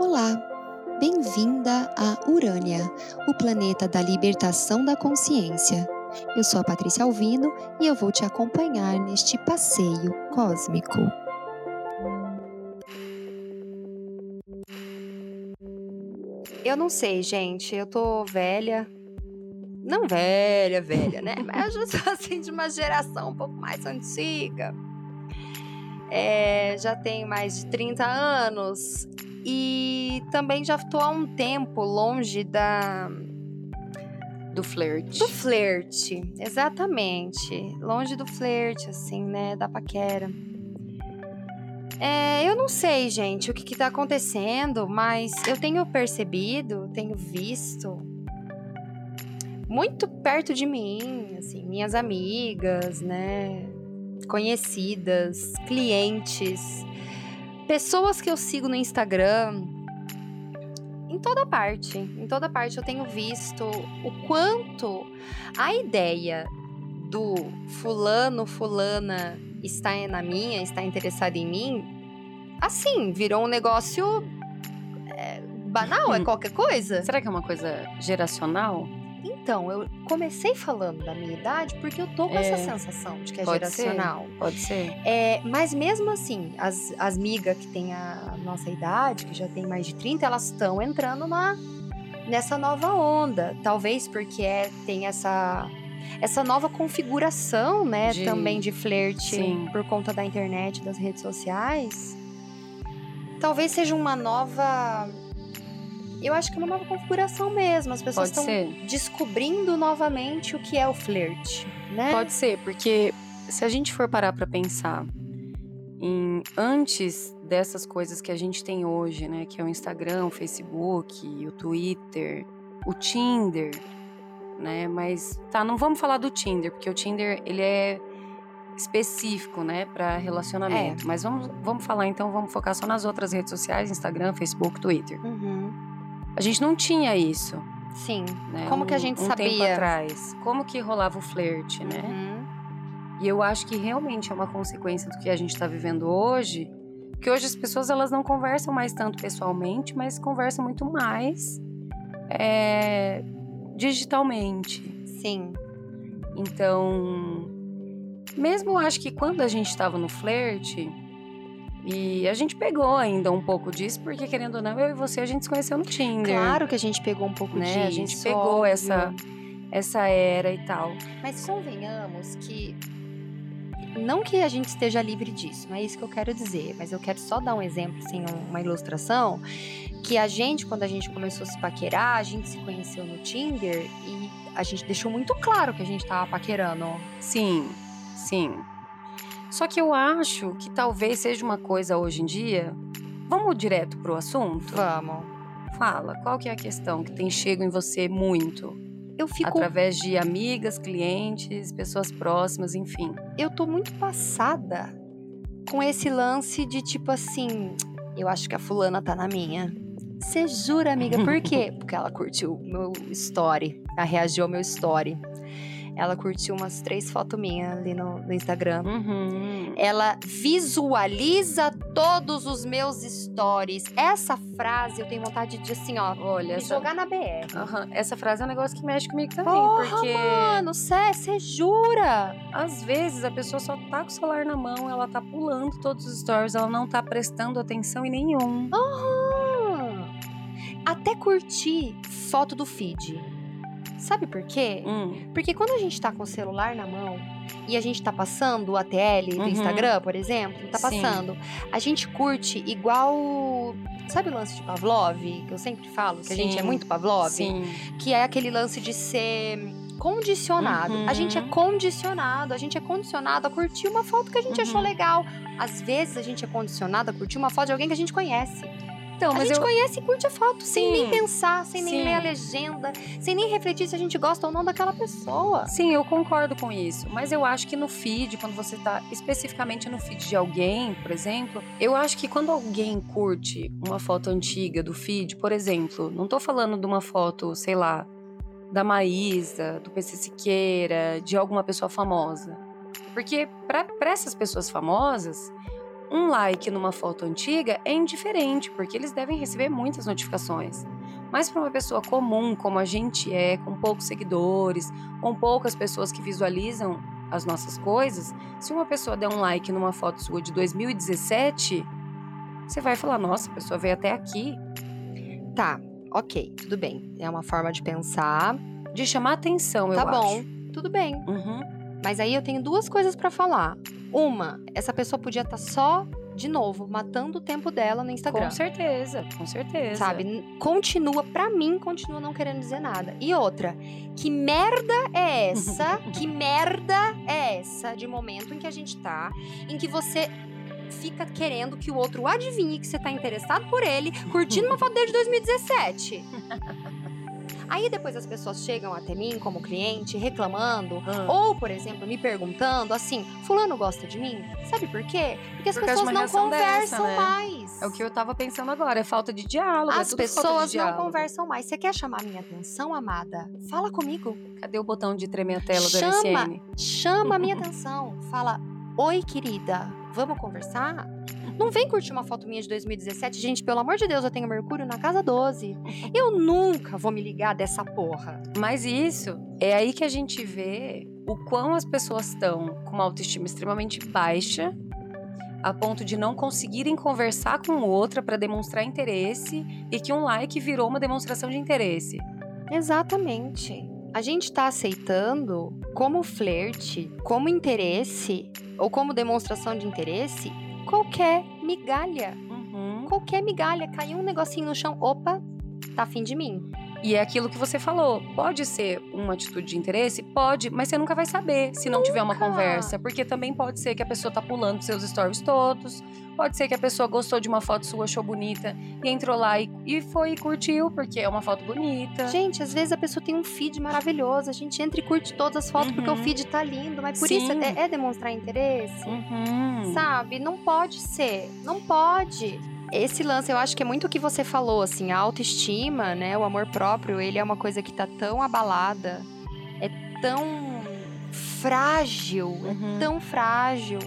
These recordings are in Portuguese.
Olá, bem-vinda a Urânia, o planeta da libertação da consciência. Eu sou a Patrícia Alvino e eu vou te acompanhar neste passeio cósmico. Eu não sei, gente, eu tô velha. Não velha, velha, né? Mas eu já sou assim de uma geração um pouco mais antiga. É, já tenho mais de 30 anos e também já estou há um tempo longe da. Do flerte. Do flerte, exatamente. Longe do flerte, assim, né? Da paquera. É, eu não sei, gente, o que, está acontecendo, mas eu tenho percebido, tenho visto muito perto de mim, assim, minhas amigas, né? Conhecidas, clientes pessoas que eu sigo no Instagram, em toda parte, em toda parte eu tenho visto o quanto a ideia do fulano, fulana está na minha, está interessado em mim, assim, virou um negócio é, banal, é qualquer coisa. Será que é uma coisa geracional? Então, eu comecei falando da minha idade porque eu tô com é, essa sensação de que é pode geracional. Ser, pode ser. É, mas mesmo assim, as, as migas que têm a nossa idade, que já tem mais de 30, elas estão entrando na, nessa nova onda. Talvez porque é, tem essa essa nova configuração, né, de, também de flerte sim. por conta da internet, das redes sociais. Talvez seja uma nova eu acho que é uma nova configuração mesmo. As pessoas estão descobrindo novamente o que é o flerte, né? Pode ser, porque se a gente for parar para pensar em antes dessas coisas que a gente tem hoje, né, que é o Instagram, o Facebook, o Twitter, o Tinder, né? Mas tá, não vamos falar do Tinder, porque o Tinder ele é específico, né, para relacionamento. É. Mas vamos, vamos falar então, vamos focar só nas outras redes sociais, Instagram, Facebook, Twitter. Uhum. A gente não tinha isso. Sim. Né? Como um, que a gente um sabia? tempo atrás. Como que rolava o flerte, né? Uhum. E eu acho que realmente é uma consequência do que a gente está vivendo hoje. Que hoje as pessoas elas não conversam mais tanto pessoalmente, mas conversam muito mais é, digitalmente. Sim. Então, mesmo acho que quando a gente estava no flerte, e a gente pegou ainda um pouco disso, porque querendo ou não, eu e você a gente se conheceu no Tinder. Claro que a gente pegou um pouco né? disso. A gente pegou essa essa era e tal. Mas convenhamos que não que a gente esteja livre disso, não é isso que eu quero dizer, mas eu quero só dar um exemplo, assim, uma ilustração, que a gente, quando a gente começou a se paquerar, a gente se conheceu no Tinder e a gente deixou muito claro que a gente tava paquerando. Sim, sim. Só que eu acho que talvez seja uma coisa hoje em dia. Vamos direto pro assunto? Vamos. Fala, qual que é a questão que tem chego em você muito? Eu fico através de amigas, clientes, pessoas próximas, enfim. Eu tô muito passada com esse lance de tipo assim, eu acho que a fulana tá na minha. Você jura, amiga? Por quê? Porque ela curtiu meu story, ela reagiu ao meu story. Ela curtiu umas três fotos minhas ali no, no Instagram. Uhum. Ela visualiza todos os meus stories. Essa frase eu tenho vontade de, assim, ó, olha, essa... jogar na BR. Uhum. Essa frase é um negócio que mexe comigo também. Porra, porque. Mano, você jura? Às vezes a pessoa só tá com o celular na mão, ela tá pulando todos os stories, ela não tá prestando atenção em nenhum. Uhum. Até curtir foto do feed. Sabe por quê? Hum. Porque quando a gente tá com o celular na mão e a gente tá passando o ATL do uhum. Instagram, por exemplo, tá passando, Sim. a gente curte igual. Sabe o lance de Pavlov, que eu sempre falo, que Sim. a gente é muito Pavlov? Sim. Que é aquele lance de ser condicionado. Uhum. A gente é uhum. condicionado, a gente é condicionado a curtir uma foto que a gente uhum. achou legal. Às vezes a gente é condicionado a curtir uma foto de alguém que a gente conhece. Então, mas a gente eu... conhece e curte a foto, Sim. sem nem pensar, sem nem Sim. ler a legenda, sem nem refletir se a gente gosta ou não daquela pessoa. Sim, eu concordo com isso. Mas eu acho que no feed, quando você tá especificamente no feed de alguém, por exemplo, eu acho que quando alguém curte uma foto antiga do feed, por exemplo, não tô falando de uma foto, sei lá, da Maísa, do PC Siqueira, de alguma pessoa famosa. Porque para essas pessoas famosas, um like numa foto antiga é indiferente, porque eles devem receber muitas notificações. Mas para uma pessoa comum, como a gente é, com poucos seguidores, com poucas pessoas que visualizam as nossas coisas, se uma pessoa der um like numa foto sua de 2017, você vai falar: nossa, a pessoa veio até aqui. Tá, ok, tudo bem. É uma forma de pensar. De chamar atenção, eu tá bom, acho. tudo bem. Uhum. Mas aí eu tenho duas coisas pra falar. Uma, essa pessoa podia estar só, de novo, matando o tempo dela no Instagram. Com certeza, com certeza. Sabe? Continua, pra mim, continua não querendo dizer nada. E outra, que merda é essa? que merda é essa de momento em que a gente tá, em que você fica querendo que o outro adivinhe que você tá interessado por ele, curtindo uma foto dele de 2017? Aí depois as pessoas chegam até mim como cliente reclamando Ah. ou, por exemplo, me perguntando assim: Fulano gosta de mim? Sabe por quê? Porque as Por causa de pessoas não conversam dessa, né? mais. É o que eu tava pensando agora, é falta de diálogo. é As de pessoas não conversam mais. Você quer chamar minha atenção, amada? Fala comigo. Cadê o botão de tremer a tela da Chama. MSN? Chama a minha atenção. Fala: Oi, querida, vamos conversar? Não vem curtir uma foto minha de 2017. Gente, pelo amor de Deus, eu tenho Mercúrio na casa 12. Eu nunca vou me ligar dessa porra. Mas isso, é aí que a gente vê o quão as pessoas estão com uma autoestima extremamente baixa, a ponto de não conseguirem conversar com outra para demonstrar interesse e que um like virou uma demonstração de interesse. Exatamente. A gente tá aceitando como flerte, como interesse ou como demonstração de interesse qualquer migalha. Uhum. Qualquer migalha. Caiu um negocinho no chão. Opa, tá afim de mim. E é aquilo que você falou. Pode ser uma atitude de interesse? Pode, mas você nunca vai saber se não tiver uma conversa. Porque também pode ser que a pessoa tá pulando seus stories todos. Pode ser que a pessoa gostou de uma foto sua, achou bonita e entrou lá e, e foi e curtiu, porque é uma foto bonita. Gente, às vezes a pessoa tem um feed maravilhoso. A gente entra e curte todas as fotos porque o Uhum. feed tá lindo. Mas por Sim. isso é, é demonstrar interesse. Uhum. Sabe? Não pode ser. Não pode. Esse lance, eu acho que é muito o que você falou, assim, a autoestima, né? O amor próprio, ele é uma coisa que tá tão abalada, é tão frágil, Uhum. é tão frágil,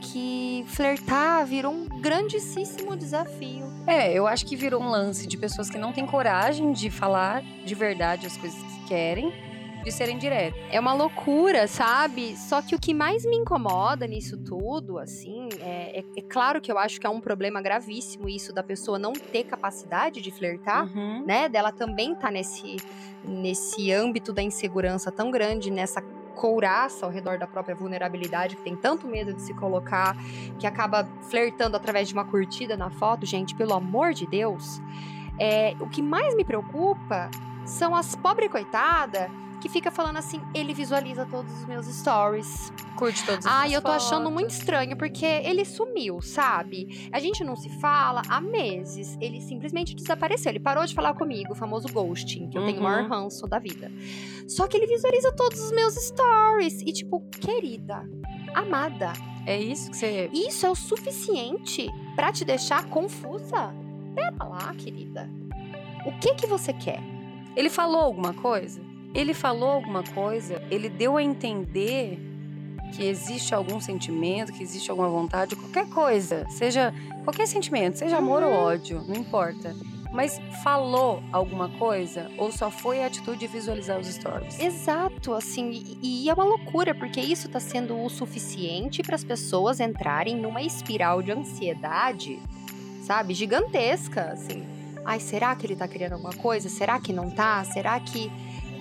que flertar virou um grandíssimo desafio. É, eu acho que virou um lance de pessoas que não têm coragem de falar de verdade as coisas que querem, de serem diretas. É uma loucura, sabe? Só que o que mais me incomoda nisso tudo, assim, é, é- é claro que eu acho que é um problema gravíssimo isso da pessoa não ter capacidade de flertar. Uhum. né, dela também tá nesse, nesse âmbito da insegurança tão grande, nessa couraça ao redor da própria vulnerabilidade, que tem tanto medo de se colocar, que acaba flertando através de uma curtida na foto, gente, pelo amor de Deus. É, o que mais me preocupa são as pobre coitada que fica falando assim, ele visualiza todos os meus stories. Curte todas as Ah, suas eu tô achando fotos. muito estranho, porque ele sumiu, sabe? A gente não se fala há meses. Ele simplesmente desapareceu. Ele parou de falar comigo, o famoso ghosting, que eu tenho o maior Uhum. ranço da vida. Só que ele visualiza todos os meus stories. E, tipo, querida, amada, É isso que você. isso é o suficiente pra te deixar confusa? Pera lá, querida. O que que você quer? Ele falou alguma coisa? Ele falou alguma coisa? Ele deu a entender que existe algum sentimento, que existe alguma vontade, qualquer coisa, seja qualquer sentimento, seja amor ou Uhum. ódio, não importa. Mas falou alguma coisa ou só foi a atitude de visualizar os stories? Exato, assim, e, e é uma loucura, porque isso tá sendo o suficiente para as pessoas entrarem numa espiral de ansiedade, sabe, gigantesca, assim. Ai, será que ele tá querendo alguma coisa? Será que não tá? Será que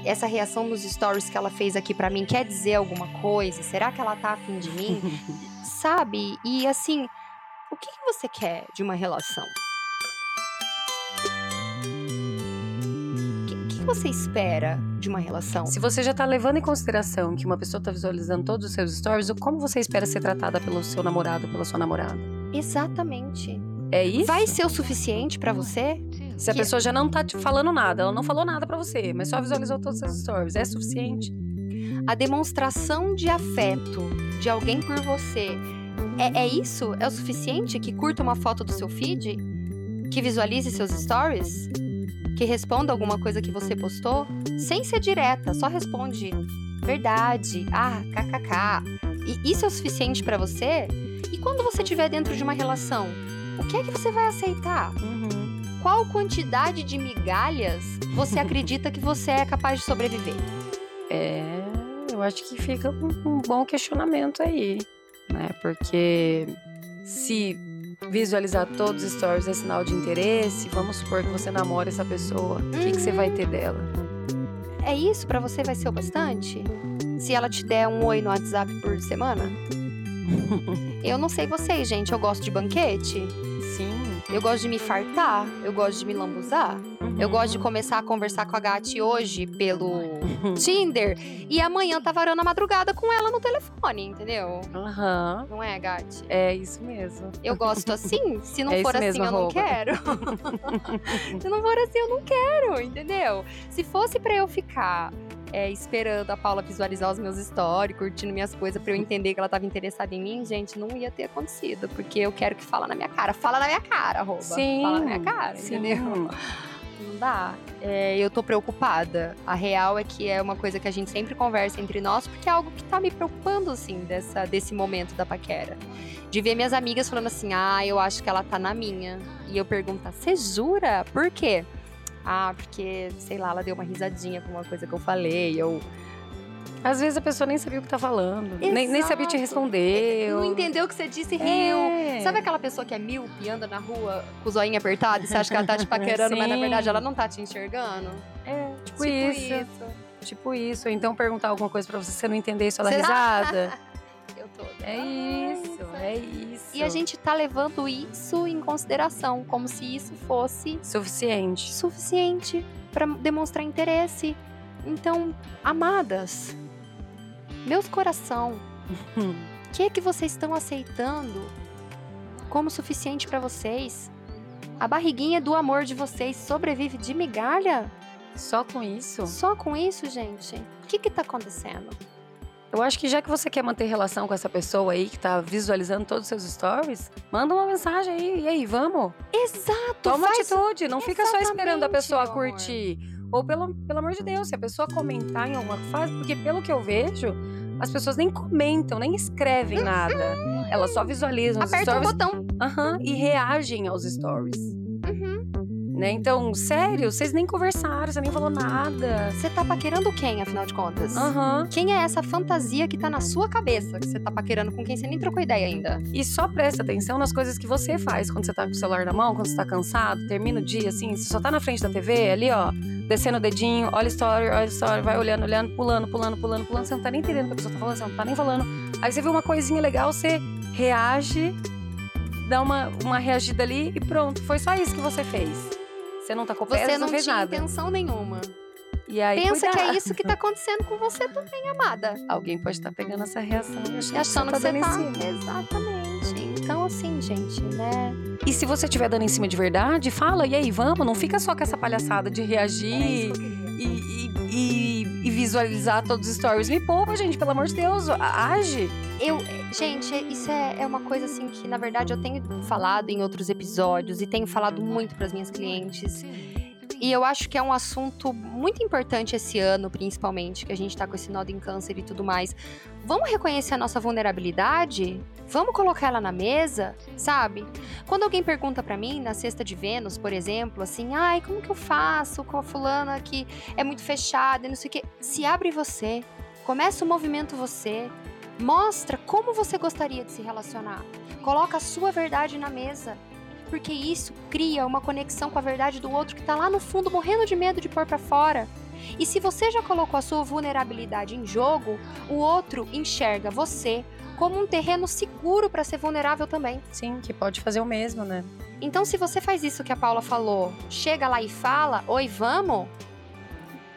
essa reação nos stories que ela fez aqui para mim quer dizer alguma coisa? Será que ela tá afim de mim? sabe? E assim, o que, que você quer de uma relação? O que, o que você espera de uma relação? Se você já tá levando em consideração que uma pessoa tá visualizando todos os seus stories, como você espera ser tratada pelo seu namorado, pela sua namorada? Exatamente. É isso? Vai ser o suficiente pra você? Se a que- pessoa já não tá te falando nada, ela não falou nada pra você, mas só visualizou todos os stories, é suficiente? A demonstração de afeto de alguém por você é, é isso? É o suficiente? Que curta uma foto do seu feed? Que visualize seus stories? Que responda alguma coisa que você postou? Sem ser direta, só responde verdade, ah, kkk. E isso é o suficiente pra você? E quando você estiver dentro de uma relação, o que é que você vai aceitar? Uhum. Qual quantidade de migalhas você acredita que você é capaz de sobreviver? É, eu acho que fica um, um bom questionamento aí, né? Porque se visualizar todos os stories é sinal de interesse, vamos supor que você namora essa pessoa, o que, que você vai ter dela? É isso pra você vai ser o bastante? Se ela te der um oi no WhatsApp por semana? Eu não sei vocês, gente, eu gosto de banquete. Eu gosto de me fartar, eu gosto de me lambuzar. Eu gosto de começar a conversar com a Gati hoje pelo Tinder e amanhã tá varando a madrugada com ela no telefone, entendeu? Aham. Não é, Gati? É isso mesmo. Eu gosto assim, se não É for assim mesmo, eu não quero. se não for assim eu não quero, entendeu? Se fosse pra eu ficar é, esperando a Paula visualizar os meus stories, curtindo minhas coisas pra eu entender que ela tava interessada em mim, gente, não ia ter acontecido, porque eu quero que fala na minha cara. Fala na minha cara, arroba. Sim. Fala na minha cara, Sim. entendeu? Não dá. É, eu tô preocupada. A real é que é uma coisa que a gente sempre conversa entre nós, porque é algo que tá me preocupando, assim, dessa, desse momento da paquera. De ver minhas amigas falando assim, ah, eu acho que ela tá na minha. E eu pergunto, você jura? Por quê? Ah, porque, sei lá, ela deu uma risadinha com uma coisa que eu falei, ou Às vezes a pessoa nem sabia o que tá falando. Nem, nem sabia te responder. não entendeu o que você disse e riu. É. Sabe aquela pessoa que é míope e anda na rua com o zoinho apertado e você acha que ela tá te paquerando, mas na verdade ela não tá te enxergando? É, tipo, Tipo isso. isso. Tipo isso. Então perguntar alguma coisa pra você, você não entender e só dar Será? risada. Tô. É isso, é isso. E a gente tá levando isso em consideração, como se isso fosse Suficiente. suficiente pra demonstrar interesse. Então, amadas, meus coração, o que é que vocês estão aceitando como suficiente pra vocês? A barriguinha do amor de vocês sobrevive de migalha? Só com isso? Só com isso, gente? O que que tá acontecendo? Eu acho que já que você quer manter relação com essa pessoa aí que tá visualizando todos os seus stories, manda uma mensagem aí. E aí, vamos? Exato! Toma faz- atitude. Não fica só esperando a pessoa amor. curtir. Ou pelo, pelo amor de Deus, se a pessoa comentar em alguma coisa, porque pelo que eu vejo, as pessoas nem comentam, nem escrevem nada. Elas só visualizam os Aperta o stories botão. aham, e reagem aos stories. Uhum. Né? Então, sério, vocês nem conversaram, você nem falou nada. Você tá paquerando quem, afinal de contas? Aham. Quem é essa fantasia que tá na sua cabeça que você tá paquerando com quem você nem trocou ideia ainda? E só presta atenção nas coisas que você faz quando você tá com o celular na mão, quando você tá cansado, termina o dia assim, você só tá na frente da TV, ali ó, descendo o dedinho, olha a story, olha a story, vai olhando, olhando, pulando, pulando, pulando, pulando, você não tá nem entendendo o que a pessoa tá falando, você não tá nem falando. Aí você vê uma coisinha legal, você reage, dá uma, uma reagida ali e pronto, foi só isso que você fez. Você não tá com Você não, fez tinha nada. intenção nenhuma. E aí, Pensa que é cuidado. isso que tá acontecendo com você também, amada. Alguém pode estar pegando essa reação e achando, achando que que você você tá. tá em cima. Exatamente. Então, assim, gente, né? E se você estiver dando em cima de verdade, fala, e aí, vamos, não fica só com essa palhaçada de reagir e, e- e- e visualizar todos os stories. Me poupa, gente, pelo amor de Deus, age. Eu, gente, isso é, é uma coisa assim que, na verdade, eu tenho falado em outros episódios e tenho falado muito para as minhas clientes. E eu acho que é um assunto muito importante esse ano, principalmente, que a gente tá com esse nó em câncer e tudo mais. Vamos reconhecer a nossa vulnerabilidade? Vamos colocar ela na mesa, sabe? Quando alguém pergunta pra mim, na cesta de Vênus, por exemplo, assim, ai, como que eu faço com a fulana que é muito fechada e não sei o quê? Se abre você, começa o movimento você, mostra como você gostaria de se relacionar. Coloca a sua verdade na mesa. Porque isso cria uma conexão com a verdade do outro que tá lá no fundo morrendo de medo de pôr pra fora. E se você já colocou a sua vulnerabilidade em jogo, o outro enxerga você como um terreno seguro pra ser vulnerável também. Sim, que pode fazer o mesmo, né? Então, se você faz isso que a Paula falou, chega lá e fala, oi, vamos.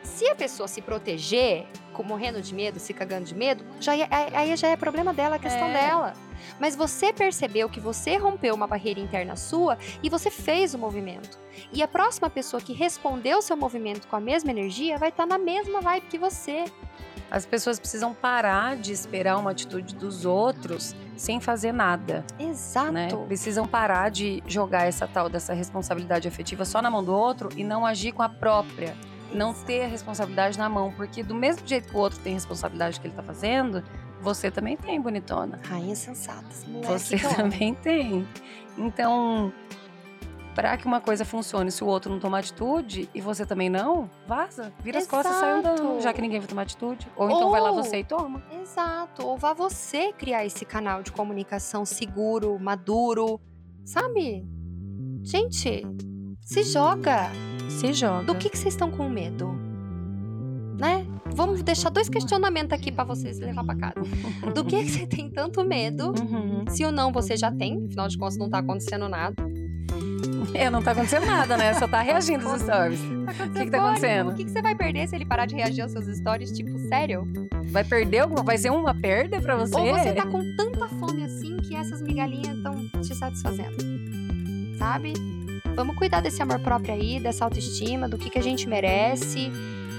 Se a pessoa se proteger, morrendo de medo, se cagando de medo, já é- aí já é problema dela, a questão É. dela. Mas você percebeu que você rompeu uma barreira interna sua e você fez o movimento. E a próxima pessoa que respondeu o seu movimento com a mesma energia vai estar na mesma vibe que você. As pessoas precisam parar de esperar uma atitude dos outros sem fazer nada, Exato. né? Precisam parar de jogar essa tal dessa responsabilidade afetiva só na mão do outro e não agir com a própria. Não ter a responsabilidade na mão, porque do mesmo jeito que o outro tem responsabilidade que ele tá fazendo, você também tem, bonitona. Rainha sensata. Você também tem. Então, para que uma coisa funcione, se o outro não tomar atitude e você também não, vaza, vira as costas e sai Exato. andando, já que ninguém vai tomar atitude. Ou então vai lá você e toma. Exato. Ou vá você criar esse canal de comunicação seguro, maduro, sabe? Gente, se joga. Se joga. Do que que vocês estão com medo? Né? Vamos deixar dois questionamentos aqui pra vocês levar pra casa. Do que que você tem tanto medo? Uhum. Se ou não você já tem, afinal de contas não tá acontecendo nada. É, não tá acontecendo nada, né? Só tá reagindo os stories. O que que tá acontecendo? O que, que você vai perder se ele parar de reagir aos seus stories? Tipo, sério? Vai perder alguma? Vai ser uma perda pra você? Ou você tá com tanta fome assim que essas migalhinhas estão te satisfazendo? Sabe? Vamos cuidar desse amor próprio aí, dessa autoestima, do que, que a gente merece.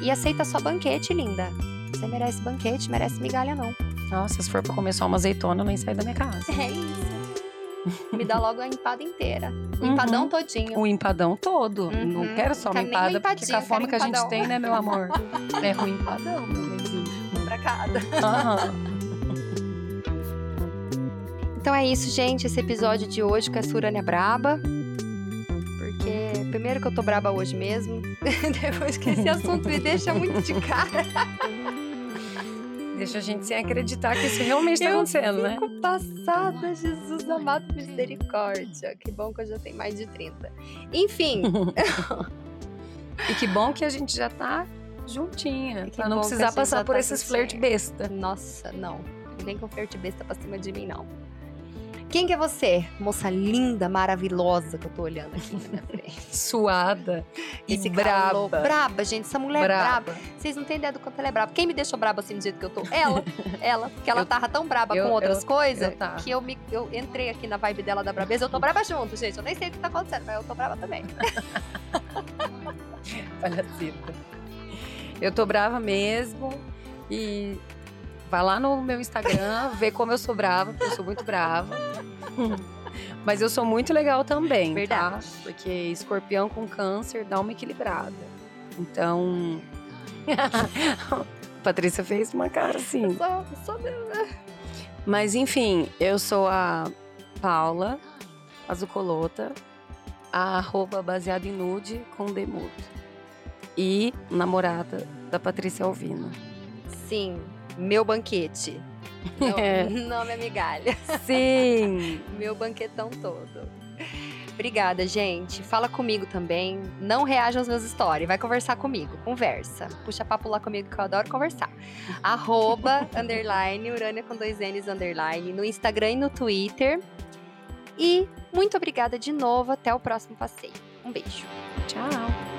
E aceita sua banquete, linda. Você merece banquete, merece migalha, não. Nossa, se for pra comer só uma azeitona, eu nem saio da minha casa. É isso. Me dá logo a empada inteira. O Uhum. empadão todinho. O empadão todo. Uhum. Não quero só Não uma empada, porque com a fome que a gente tem, né, meu amor? É ruim empadão, meu benzinho. Um pra cada. Aham. Então é isso, gente. Esse episódio de hoje com essa Urânia braba. Primeiro que eu tô braba hoje mesmo. Depois que esse assunto me deixa muito de cara. Deixa a gente sem acreditar que isso realmente tá eu acontecendo, né? passada, Jesus amado, misericórdia. Que bom que eu já tenho mais de 30. Enfim, E que bom que a gente já tá juntinha, pra não precisar passar já por tá esses flerte besta. nossa, não. Vem com flerte besta pra cima de mim, não. Quem que é você, moça linda, maravilhosa que eu tô olhando aqui na minha frente? Suada e Esse braba. calor. Braba, gente. Essa mulher é braba. braba. Vocês não têm ideia do quanto ela é braba. Quem me deixou braba assim do jeito que eu tô? Ela. ela. Porque ela Eu- tava tão braba eu- com outras eu- coisas tava. que eu, me, eu entrei aqui na vibe dela da brabeza. Eu tô braba junto, gente. Eu nem sei o que tá acontecendo, mas eu tô braba também. Palhacita. Eu tô brava mesmo e vai lá no meu Instagram ver como eu sou brava, porque eu sou muito brava. Mas eu sou muito legal também, Verdade. tá? Porque escorpião com câncer dá uma equilibrada. Então. Patrícia fez uma cara assim. Só, só mesmo. Mas enfim, eu sou a Paula Azucolota, a arroba baseada em nude com demudo. E namorada da Patrícia Alvino. Sim, meu banquete. Meu É. nome é migalha. Sim! Meu banquetão todo. Obrigada, gente. Fala comigo também. Não reaja aos meus stories. Vai conversar comigo. Conversa. Puxa papo lá comigo que eu adoro conversar. Arroba, underline, Urânia com dois N's, underline, no Instagram e no Twitter. E muito obrigada de novo. Até o próximo passeio. Um beijo. Tchau!